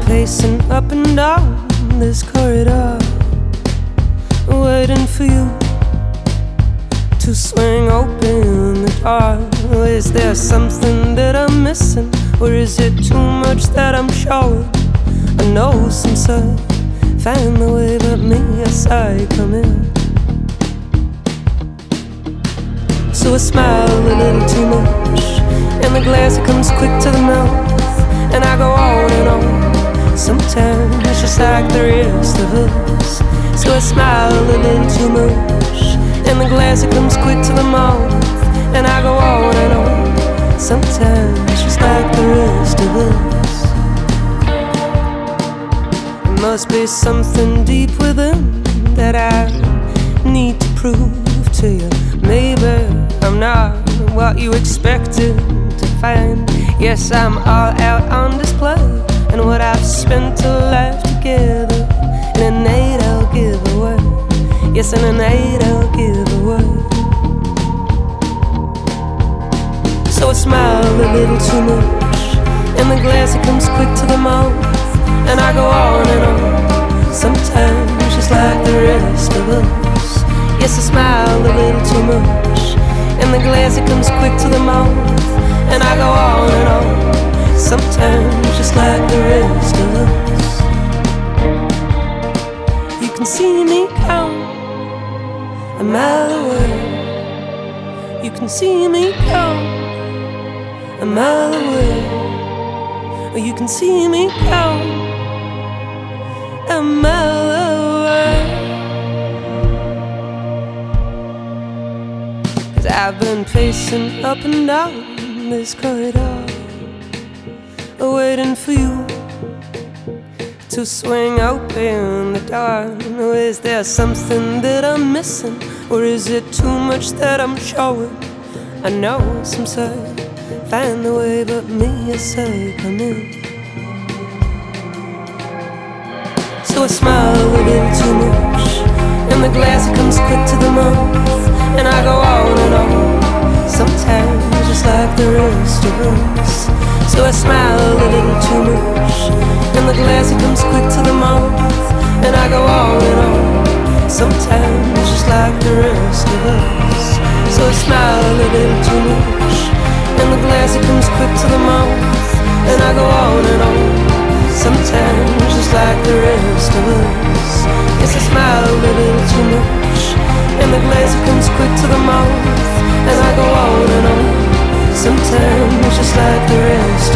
pacing up and down this corridor, waiting for you to swing open the door. Is there something that I'm missing, or is it too much that I'm showing? I know some say find the way, but me, yes, I come in. So I smile a little too much, and the glass comes quick to the mouth, and I go on. Sometimes just like the rest of us. So I smile a little too much, and the glass it comes quick to the mouth, and I go on and on. Sometimes just like the rest of us. Must be something deep within that I need to prove to you. Maybe I'm not what you expected to find. Yes, I'm all out on display, spent a life together. In a night I'll give away. Yes, in a night I'll give away. So I smile a little too much, and the glass it comes quick to the mouth, and I go on and on. Sometimes just like the rest of us. Yes, I smile a little too much, and the glass it comes quick to the mouth, Can see me come a mile away. You can see me come a mile away. Or you can see me come a mile away. Cause I've been pacing up and down this corridor, waiting for you to swing open the door. Is there something that I'm missing, or is it too much that I'm showing? I know some say find the way, but me, I say come in. So I smile a little too much, and the glass comes quick to the mouth, and I go on and on. Sometimes just like the rest of us. So I smile a little too much, and the glass it comes quick to the mouth, and I go on and on. Sometimes just like the rest of us. So I smile a little too much, and the glass it comes quick to the mouth, and I go on and on. Sometimes just like the rest of us. Yes, I smile a little too much, and the glass it comes quick to the mouth, and I go on and on. Sometimes just like the rest.